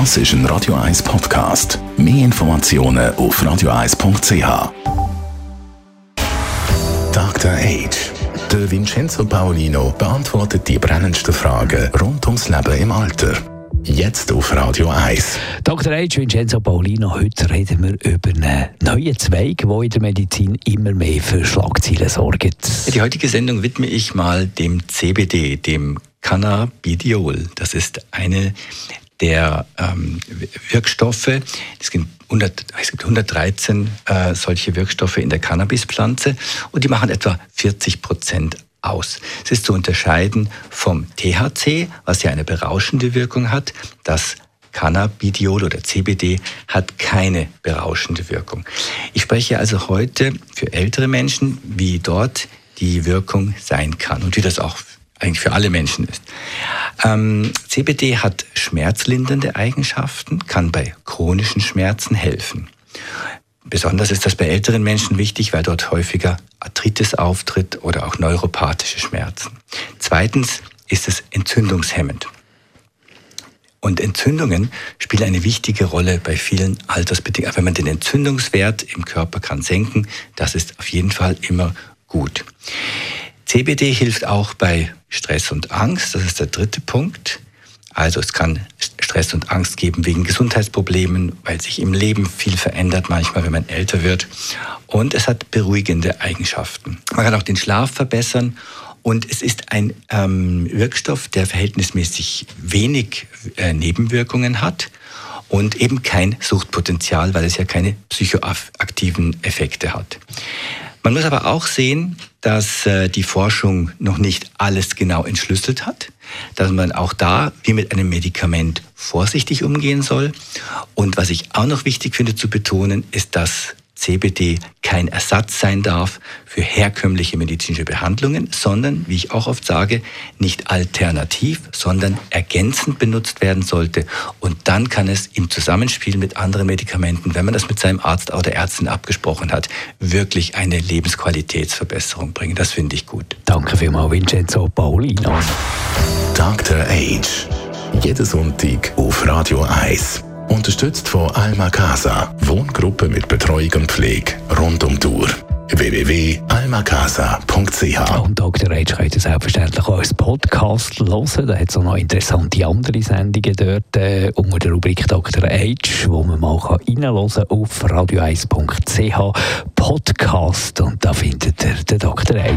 Das ist ein Radio 1 Podcast. Mehr Informationen auf radio1.ch. Dr. Age. Der Vincenzo Paolino beantwortet die brennendsten Fragen rund ums Leben im Alter. Jetzt auf Radio 1. Dr. H. Vincenzo Paulino, heute reden wir über einen neuen Zweig, der in der Medizin immer mehr für Schlagzeilen sorgt. Die heutige Sendung widme ich mal dem CBD, dem Cannabidiol. Das ist eine der ähm, Wirkstoffe. Es gibt, 100, es gibt 113 äh, solche Wirkstoffe in der Cannabispflanze und die machen etwa 40 Prozent aus. Es ist zu unterscheiden vom THC, was ja eine berauschende Wirkung hat. Das Cannabidiol oder CBD hat keine berauschende Wirkung. Ich spreche also heute für ältere Menschen, wie dort die Wirkung sein kann und wie das auch eigentlich für alle Menschen ist. Ähm, CBD hat schmerzlindernde Eigenschaften, kann bei chronischen Schmerzen helfen. Besonders ist das bei älteren Menschen wichtig, weil dort häufiger Arthritis auftritt oder auch neuropathische Schmerzen. Zweitens ist es entzündungshemmend. Und Entzündungen spielen eine wichtige Rolle bei vielen Altersbedingungen. Wenn man den Entzündungswert im Körper kann senken, das ist auf jeden Fall immer gut. CBD hilft auch bei Stress und Angst. Das ist der dritte Punkt. Also es kann Stress und Angst geben wegen Gesundheitsproblemen, weil sich im Leben viel verändert, manchmal wenn man älter wird. Und es hat beruhigende Eigenschaften. Man kann auch den Schlaf verbessern und es ist ein ähm, Wirkstoff, der verhältnismäßig wenig äh, Nebenwirkungen hat und eben kein Suchtpotenzial, weil es ja keine psychoaktiven Effekte hat. Man muss aber auch sehen, dass äh, die Forschung noch nicht alles genau entschlüsselt hat, dass man auch da wie mit einem Medikament vorsichtig umgehen soll. Und was ich auch noch wichtig finde zu betonen, ist, dass CBD kein Ersatz sein darf für herkömmliche medizinische Behandlungen, sondern, wie ich auch oft sage, nicht alternativ, sondern ergänzend benutzt werden sollte. Und dann kann es im Zusammenspiel mit anderen Medikamenten, wenn man das mit seinem Arzt oder Ärztin abgesprochen hat, wirklich eine Lebensqualitätsverbesserung bringen. Das finde ich gut. Danke vielmals, Vincenzo Paulino. Dr. Age. Jeden Sonntag auf Radio 1. Unterstützt von Alma Casa. Wohngruppe mit Betreuung und Pflege rund um die Uhr www.almacasa.ch Und Dr. H könnt ihr selbstverständlich auch als Podcast hören. Da hat es auch noch interessante andere Sendungen dort äh, unter der Rubrik Dr. H, wo man mal reinhören kann auf radio1.ch Podcast. Und da findet ihr den Dr. H.